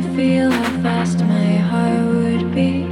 stay. fast my heart would you.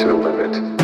to a limit.